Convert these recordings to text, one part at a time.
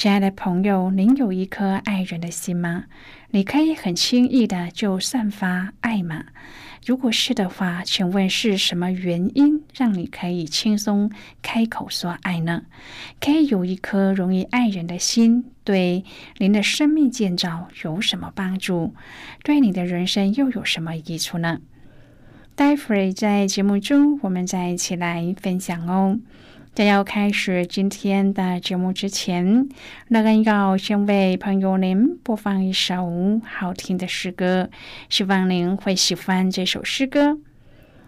亲爱的朋友，您有一颗爱人的心吗？你可以很轻易的就散发爱吗？如果是的话，请问是什么原因让你可以轻松开口说爱呢？可以有一颗容易爱人的心，对您的生命建造有什么帮助？对你的人生又有什么益处呢？待会儿在节目中，我们再一起来分享哦。在要开始今天的节目之前，乐恩要先为朋友您播放一首好听的诗歌，希望您会喜欢这首诗歌。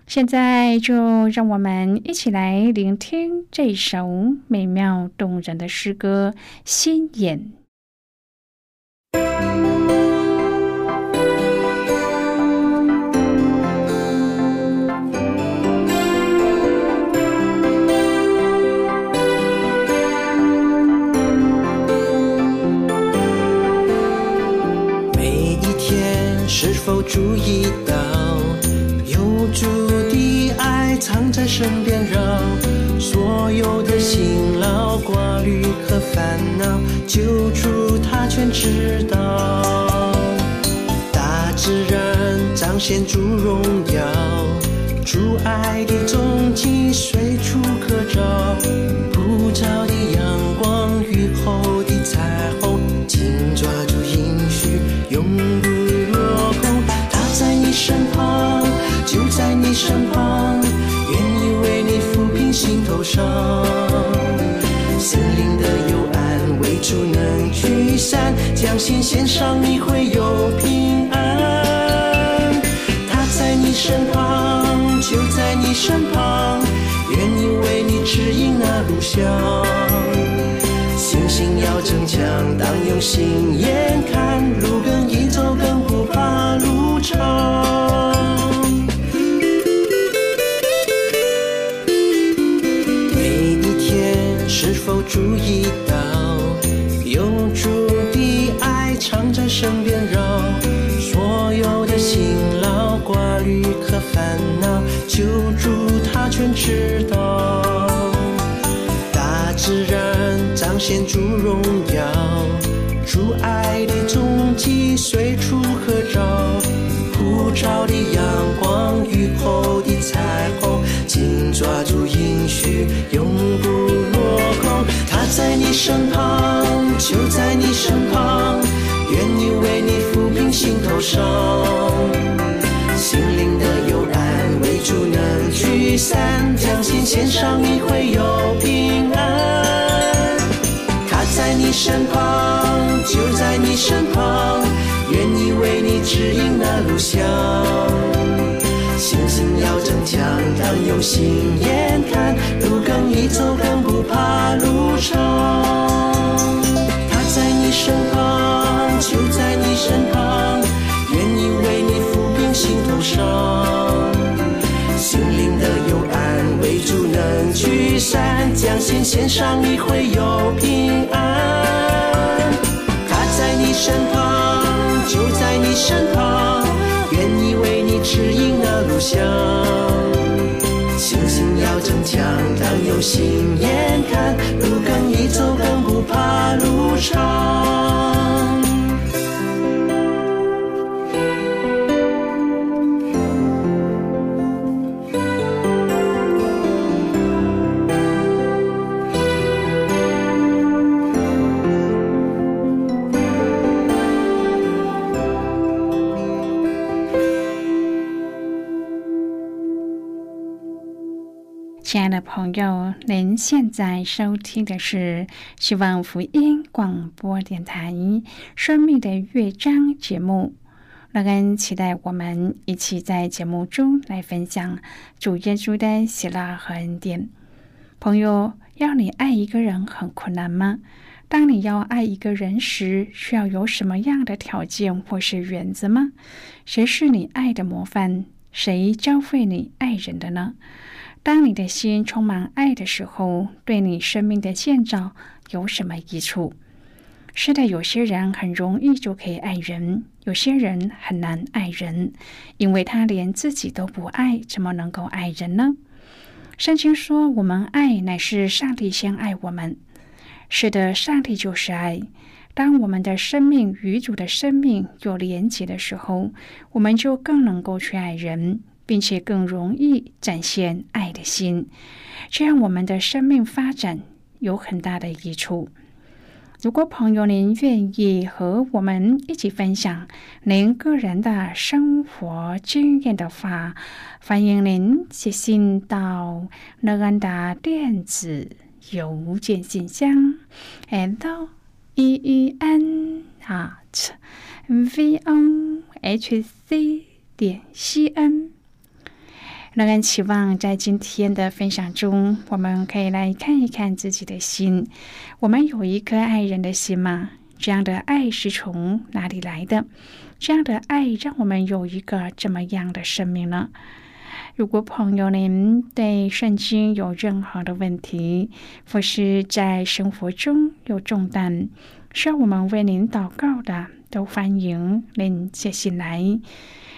现在就让我们一起来聆听这首美妙动人的诗歌《心眼》。否注意到，有主的爱藏在身边，绕所有的辛劳、挂虑和烦恼，救主他全知道。大自然彰显主荣耀，主爱的踪迹随处可找，普照上。心灵的幽暗，为主能驱散，将心献上，你会有平安。他在你身旁，就在你身旁，愿意为你指引那路向。信心要增强，当用心眼看，路知道。大自然彰显主荣耀，主爱的踪迹随处可找，普照的阳光，雨后的彩虹，紧抓住应许，永不落空。他。在你身旁，就在你身旁，愿意为你抚平心头伤。三，将心献上，你会有平安。他在你身旁，就在你身旁，愿意为你指引那路向。信心要增强，当用心眼看，路更易走，更不怕路相信线上，你会有平安。他在你身旁，就在你身旁。愿意为你指引那路向。信心要增强，当有心眼看，路更易走，更不怕路长。亲爱的朋友，您现在收听的是希望福音广播电台《生命的乐章》节目。乐恩期待我们一起在节目中来分享主耶稣的喜乐和恩典。朋友，要你爱一个人很困难吗？当你要爱一个人时，需要有什么样的条件或是原则吗？谁是你爱的模范？谁教会你爱人的呢？当你的心充满爱的时候，对你生命的建造有什么益处？是的，有些人很容易就可以爱人，有些人很难爱人，因为他连自己都不爱，怎么能够爱人呢？圣经说，我们爱乃是上帝先爱我们。是的，上帝就是爱。当我们的生命与主的生命有连结的时候，我们就更能够去爱人。并且更容易展现爱的心，这样我们的生命发展有很大的益处。如果朋友您愿意和我们一起分享您个人的生活经验的话，欢迎您写信到乐安的电子邮件信箱，l e e n at v o h c 点 c n。让人期望，在今天的分享中，我们可以来看一看自己的心。我们有一颗爱人的心吗？这样的爱是从哪里来的？这样的爱让我们有一个怎么样的生命呢？如果朋友您对圣经有任何的问题，或是在生活中有重担，需要我们为您祷告的，都欢迎您写信来。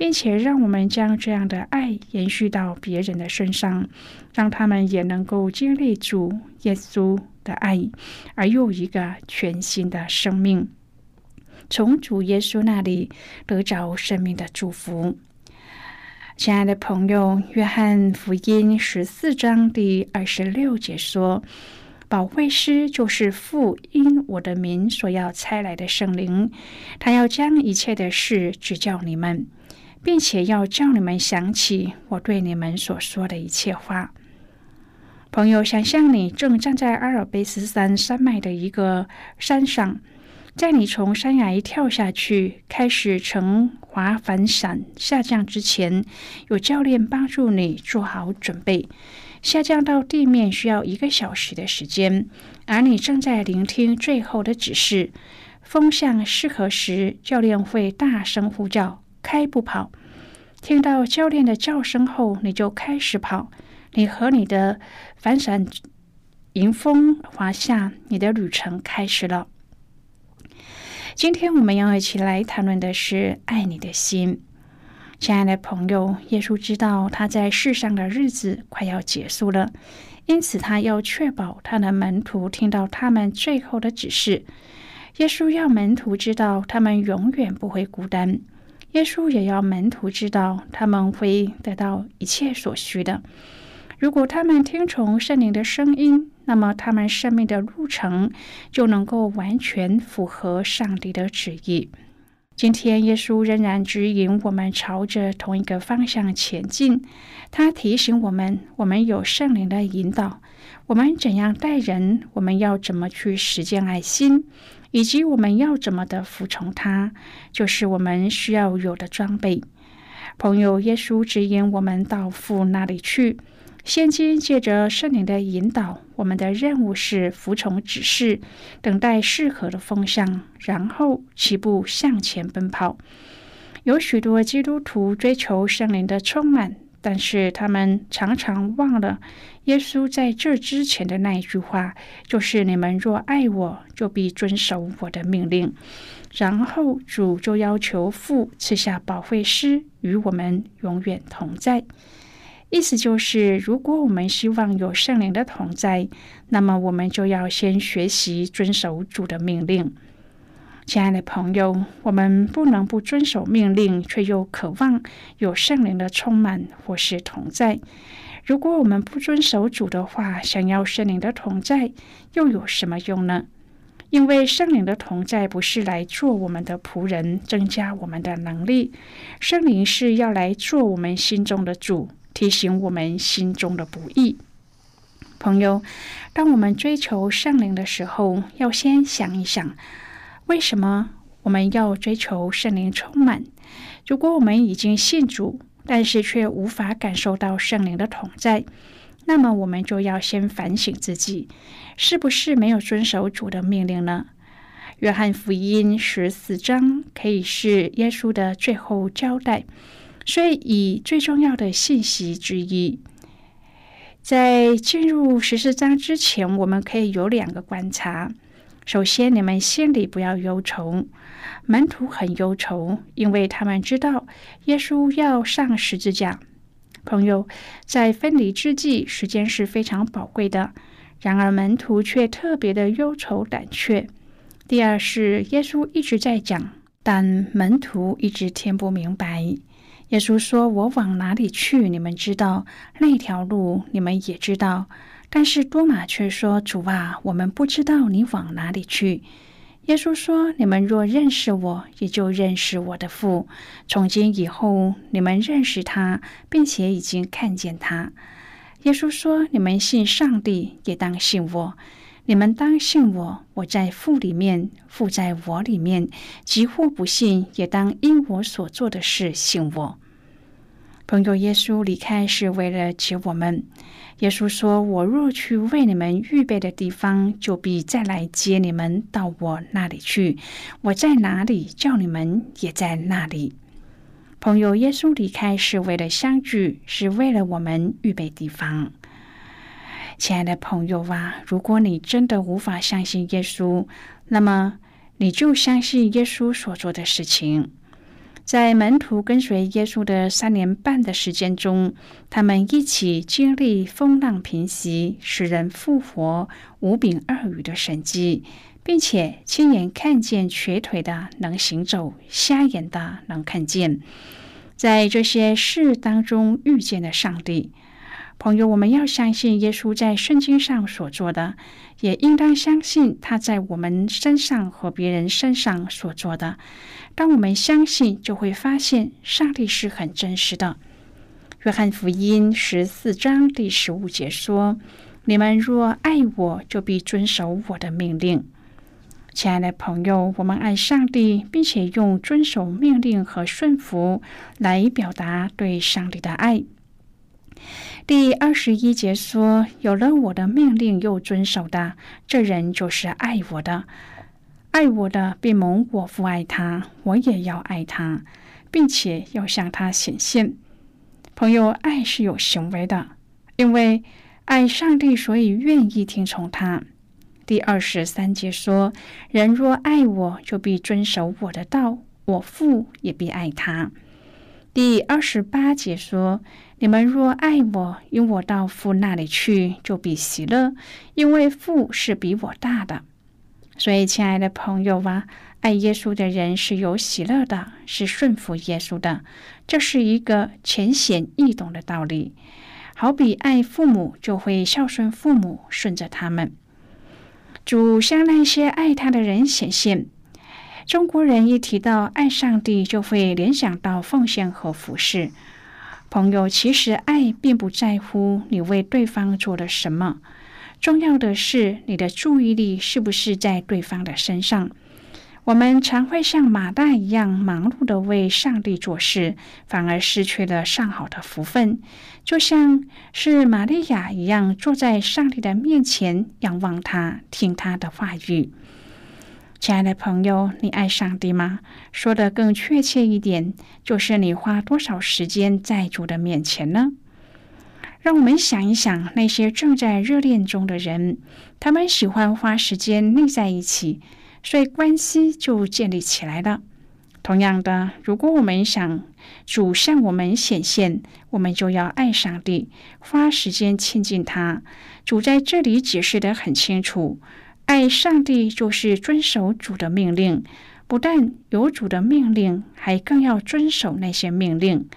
并且让我们将这样的爱延续到别人的身上，让他们也能够经历主耶稣的爱，而又一个全新的生命，从主耶稣那里得着生命的祝福。亲爱的朋友，约翰福音十四章第二十六节说：“保惠师就是父因我的名所要差来的圣灵，他要将一切的事指教你们。”并且要叫你们想起我对你们所说的一切话。朋友，想象你正站在阿尔卑斯山山脉的一个山上，在你从山崖跳下去，开始乘滑反伞下降之前，有教练帮助你做好准备。下降到地面需要一个小时的时间，而你正在聆听最后的指示。风向适合时，教练会大声呼叫。开步跑，听到教练的叫声后，你就开始跑。你和你的反伞迎风滑下，你的旅程开始了。今天我们要一起来谈论的是爱你的心，亲爱的朋友。耶稣知道他在世上的日子快要结束了，因此他要确保他的门徒听到他们最后的指示。耶稣要门徒知道，他们永远不会孤单。耶稣也要门徒知道，他们会得到一切所需的。如果他们听从圣灵的声音，那么他们生命的路程就能够完全符合上帝的旨意。今天，耶稣仍然指引我们朝着同一个方向前进。他提醒我们，我们有圣灵的引导，我们怎样待人，我们要怎么去实践爱心。以及我们要怎么的服从他，就是我们需要有的装备。朋友，耶稣指引我们到父那里去，现今借着圣灵的引导，我们的任务是服从指示，等待适合的风向，然后起步向前奔跑。有许多基督徒追求圣灵的充满，但是他们常常忘了耶稣在这之前的那一句话，就是“你们若爱我，就必遵守我的命令。”然后主就要求父赐下保惠师，与我们永远同在。意思就是，如果我们希望有圣灵的同在，那么我们就要先学习遵守主的命令。亲爱的朋友，我们不能不遵守命令，却又渴望有圣灵的充满或是同在。如果我们不遵守主的话，想要圣灵的同在，又有什么用呢？因为圣灵的同在不是来做我们的仆人，增加我们的能力，圣灵是要来做我们心中的主。提醒我们心中的不易，朋友。当我们追求圣灵的时候，要先想一想，为什么我们要追求圣灵充满？如果我们已经信主，但是却无法感受到圣灵的同在，那么我们就要先反省自己，是不是没有遵守主的命令呢？约翰福音十四章可以是耶稣的最后交代。所以，以最重要的信息之一，在进入十四章之前，我们可以有两个观察。首先，你们心里不要忧愁。门徒很忧愁，因为他们知道耶稣要上十字架。朋友，在分离之际，时间是非常宝贵的。然而，门徒却特别的忧愁胆怯。第二是，耶稣一直在讲，但门徒一直听不明白。耶稣说：“我往哪里去？你们知道那条路，你们也知道。但是多马却说：‘主啊，我们不知道你往哪里去。’耶稣说：‘你们若认识我，也就认识我的父。从今以后，你们认识他，并且已经看见他。’耶稣说：‘你们信上帝，也当信我。你们当信我，我在父里面，父在我里面。即或不信，也当因我所做的事信我。’”朋友，耶稣离开是为了接我们。耶稣说：“我若去为你们预备的地方，就必再来接你们到我那里去。我在哪里，叫你们也在那里。”朋友，耶稣离开是为了相聚，是为了我们预备地方。亲爱的朋友啊，如果你真的无法相信耶稣，那么你就相信耶稣所做的事情。在门徒跟随耶稣的三年半的时间中，他们一起经历风浪平息、使人复活、五饼二鱼的神迹，并且亲眼看见瘸腿的能行走、瞎眼的能看见。在这些事当中遇见了上帝。朋友，我们要相信耶稣在圣经上所做的，也应当相信他在我们身上和别人身上所做的。当我们相信，就会发现上帝是很真实的。约翰福音十四章第十五节说：“你们若爱我，就必遵守我的命令。”亲爱的朋友，我们爱上帝，并且用遵守命令和顺服来表达对上帝的爱。第二十一节说：“有了我的命令又遵守的，这人就是爱我的。”爱我的，必蒙我父爱他，我也要爱他，并且要向他显现。朋友，爱是有行为的，因为爱上帝，所以愿意听从他。第二十三节说：“人若爱我，就必遵守我的道，我父也必爱他。”第二十八节说：“你们若爱我，因我到父那里去，就必喜乐，因为父是比我大的。”所以，亲爱的朋友啊，爱耶稣的人是有喜乐的，是顺服耶稣的。这是一个浅显易懂的道理。好比爱父母，就会孝顺父母，顺着他们。主向那些爱他的人显现。中国人一提到爱上帝，就会联想到奉献和服侍。朋友，其实爱并不在乎你为对方做了什么。重要的是，你的注意力是不是在对方的身上？我们常会像马大一样忙碌的为上帝做事，反而失去了上好的福分。就像是玛利亚一样，坐在上帝的面前，仰望他，听他的话语。亲爱的朋友，你爱上帝吗？说的更确切一点，就是你花多少时间在主的面前呢？让我们想一想那些正在热恋中的人，他们喜欢花时间腻在一起。所以关系就建立起来了。同样的，如果我们想主向我们显现，我们就要爱上帝，花时间亲近他。主在这里解释的很清楚：爱上帝就是遵守主的命令，不但有主的命令，还更要遵守那些命令。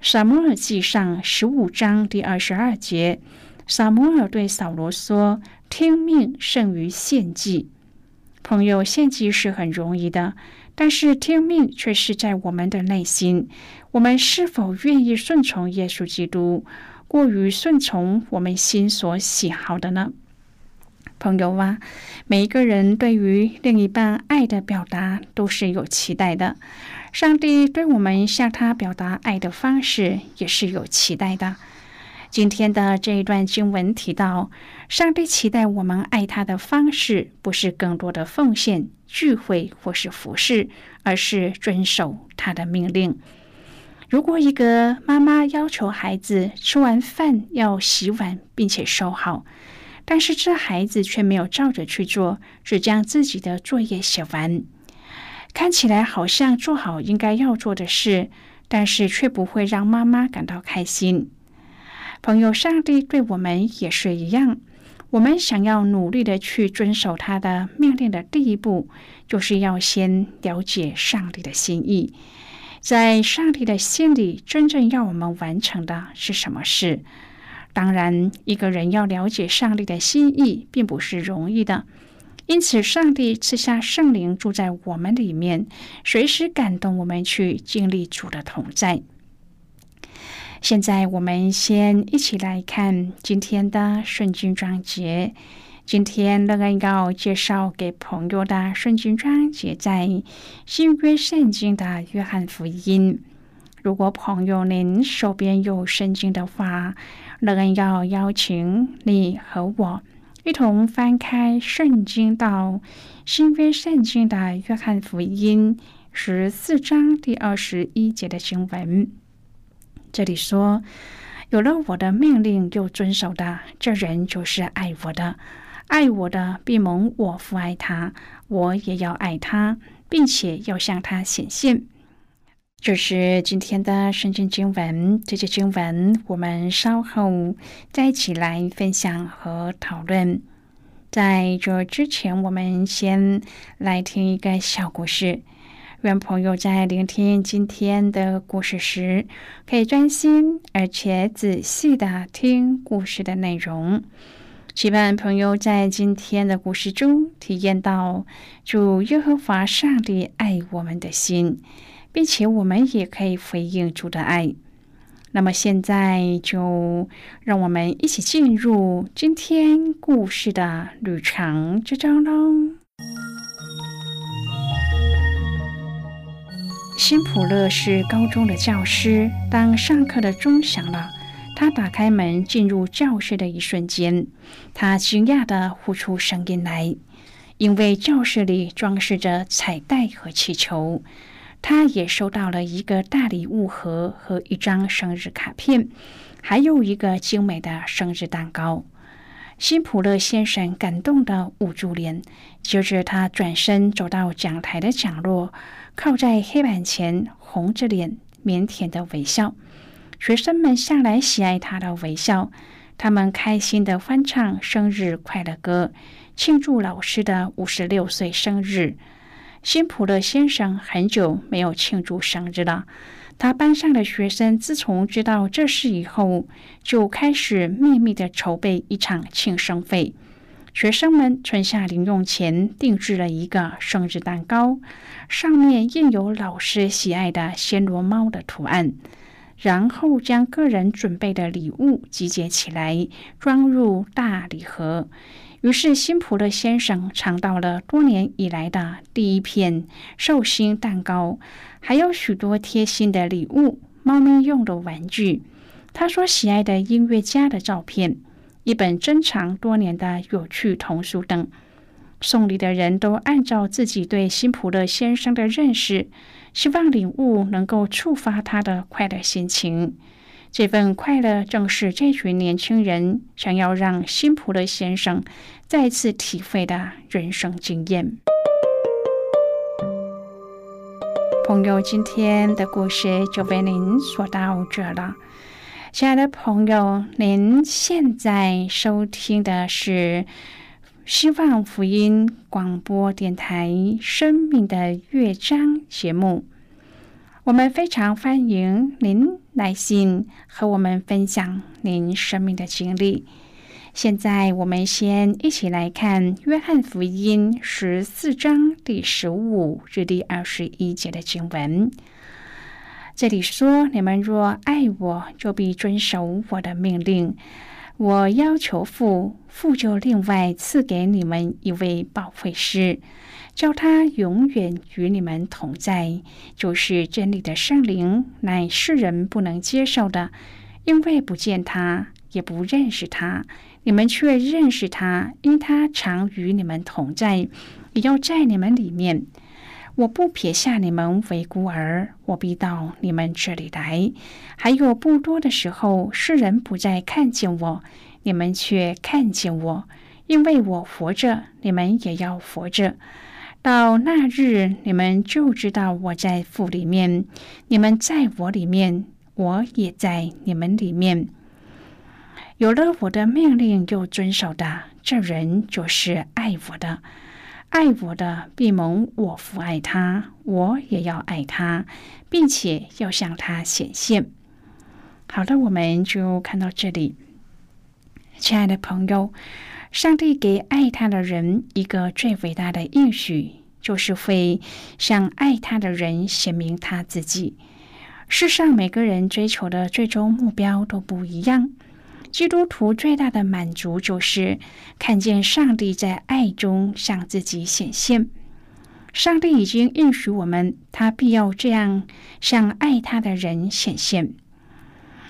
撒母耳记上十五章第二十二节，撒母耳对扫罗说：“听命胜于献祭。”朋友献祭是很容易的，但是听命却是在我们的内心。我们是否愿意顺从耶稣基督，过于顺从我们心所喜好的呢？朋友啊，每一个人对于另一半爱的表达都是有期待的。上帝对我们向他表达爱的方式也是有期待的。今天的这一段经文提到，上帝期待我们爱他的方式，不是更多的奉献、聚会或是服饰，而是遵守他的命令。如果一个妈妈要求孩子吃完饭要洗碗并且收好，但是这孩子却没有照着去做，只将自己的作业写完，看起来好像做好应该要做的事，但是却不会让妈妈感到开心。朋友，上帝对我们也是一样。我们想要努力的去遵守他的命令的第一步，就是要先了解上帝的心意。在上帝的心里，真正要我们完成的是什么事？当然，一个人要了解上帝的心意，并不是容易的。因此，上帝赐下圣灵住在我们里面，随时感动我们去经历主的同在。现在我们先一起来看今天的圣经章节。今天乐恩要介绍给朋友的圣经章节，在新约圣经的约翰福音。如果朋友您手边有圣经的话，乐恩要邀请你和我一同翻开圣经到新约圣经的约翰福音十四章第二十一节的经文。这里说，有了我的命令又遵守的，这人就是爱我的。爱我的必蒙我父爱他，我也要爱他，并且要向他显现。这是今天的圣经经文。这些经文我们稍后再一起来分享和讨论。在这之前，我们先来听一个小故事。愿朋友在聆听今天的故事时，可以专心而且仔细的听故事的内容。期盼朋友在今天的故事中体验到主耶和华上帝爱我们的心，并且我们也可以回应主的爱。那么现在就让我们一起进入今天故事的旅程之中喽。辛普勒是高中的教师。当上课的钟响了，他打开门进入教室的一瞬间，他惊讶地呼出声音来，因为教室里装饰着彩带和气球。他也收到了一个大礼物盒和一张生日卡片，还有一个精美的生日蛋糕。辛普勒先生感动地捂住脸，接着他转身走到讲台的角落。靠在黑板前，红着脸，腼腆的微笑。学生们向来喜爱他的微笑，他们开心的欢唱生日快乐歌，庆祝老师的五十六岁生日。辛普勒先生很久没有庆祝生日了。他班上的学生自从知道这事以后，就开始秘密的筹备一场庆生会。学生们存下零用钱，定制了一个生日蛋糕，上面印有老师喜爱的暹罗猫的图案。然后将个人准备的礼物集结起来，装入大礼盒。于是，辛普勒先生尝到了多年以来的第一片寿星蛋糕，还有许多贴心的礼物、猫咪用的玩具、他所喜爱的音乐家的照片、一本珍藏多年的有趣童书等。送礼的人都按照自己对辛普勒先生的认识，希望礼物能够触发他的快乐心情。这份快乐正是这群年轻人想要让辛普勒先生再次体会的人生经验。朋友，今天的故事就为您说到这了。亲爱的朋友，您现在收听的是。希望福音广播电台《生命的乐章》节目，我们非常欢迎您来信和我们分享您生命的经历。现在，我们先一起来看《约翰福音》十四章第十五至第二十一节的经文。这里说：“你们若爱我，就必遵守我的命令。”我要求父，父就另外赐给你们一位保惠师，叫他永远与你们同在，就是真理的圣灵，乃世人不能接受的，因为不见他，也不认识他。你们却认识他，因他常与你们同在，也要在你们里面。我不撇下你们为孤儿，我必到你们这里来。还有不多的时候，世人不再看见我，你们却看见我，因为我活着，你们也要活着。到那日，你们就知道我在父里面，你们在我里面，我也在你们里面。有了我的命令又遵守的，这人就是爱我的。爱我的必蒙我父爱他，我也要爱他，并且要向他显现。好的，我们就看到这里，亲爱的朋友，上帝给爱他的人一个最伟大的应许，就是会向爱他的人显明他自己。世上每个人追求的最终目标都不一样。基督徒最大的满足就是看见上帝在爱中向自己显现。上帝已经应许我们，他必要这样向爱他的人显现。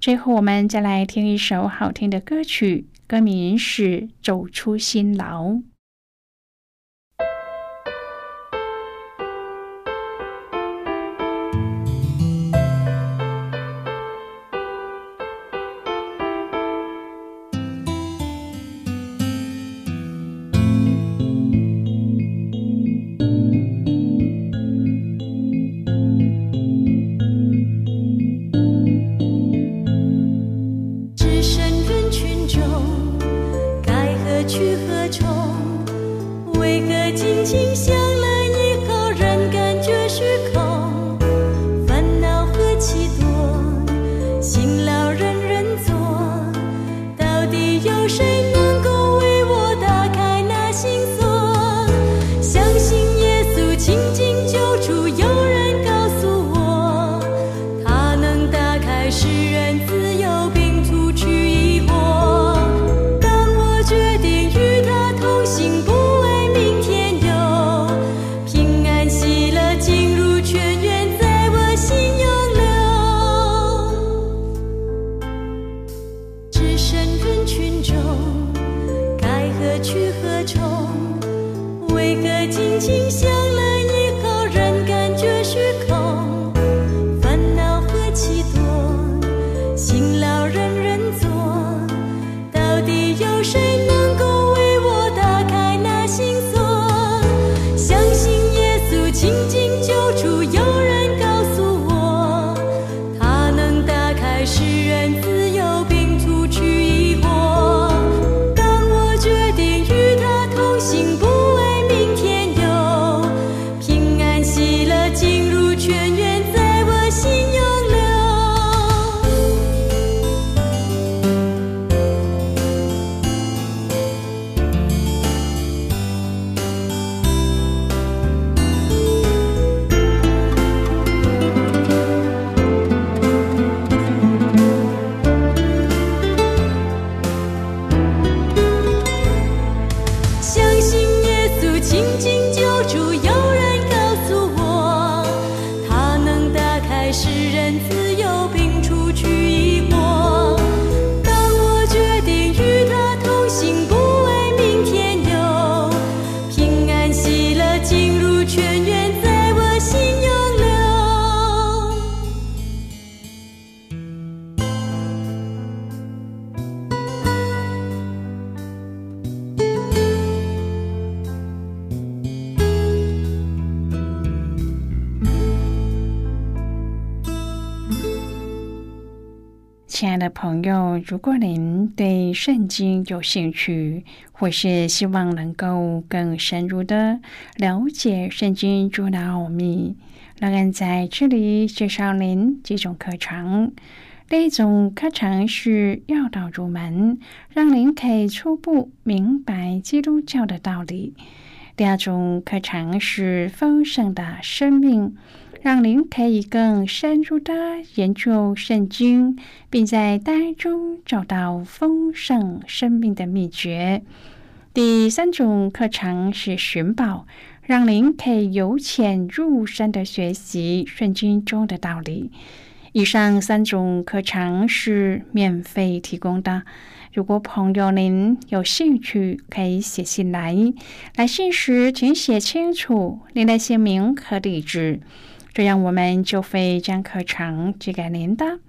最后，我们再来听一首好听的歌曲，歌名是《走出辛劳》。友，如果您对圣经有兴趣，或是希望能够更深入的了解圣经中的奥秘，那俺在这里介绍您几种课程。第一种课程是要道入门，让您可以初步明白基督教的道理；第二种课程是丰盛的生命。让您可以更深入的研究圣经，并在当中找到丰盛生命的秘诀。第三种课程是寻宝，让您可以由浅入深的学习圣经中的道理。以上三种课程是免费提供的。如果朋友您有兴趣，可以写信来。来信时请写清楚您的姓名和地址。这样我们就会将课程寄给您的，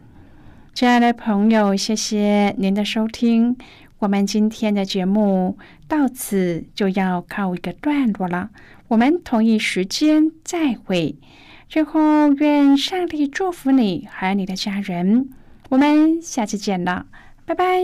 亲爱的朋友，谢谢您的收听。我们今天的节目到此就要告一个段落了，我们同一时间再会。最后，愿上帝祝福你和你的家人。我们下次见了，拜拜。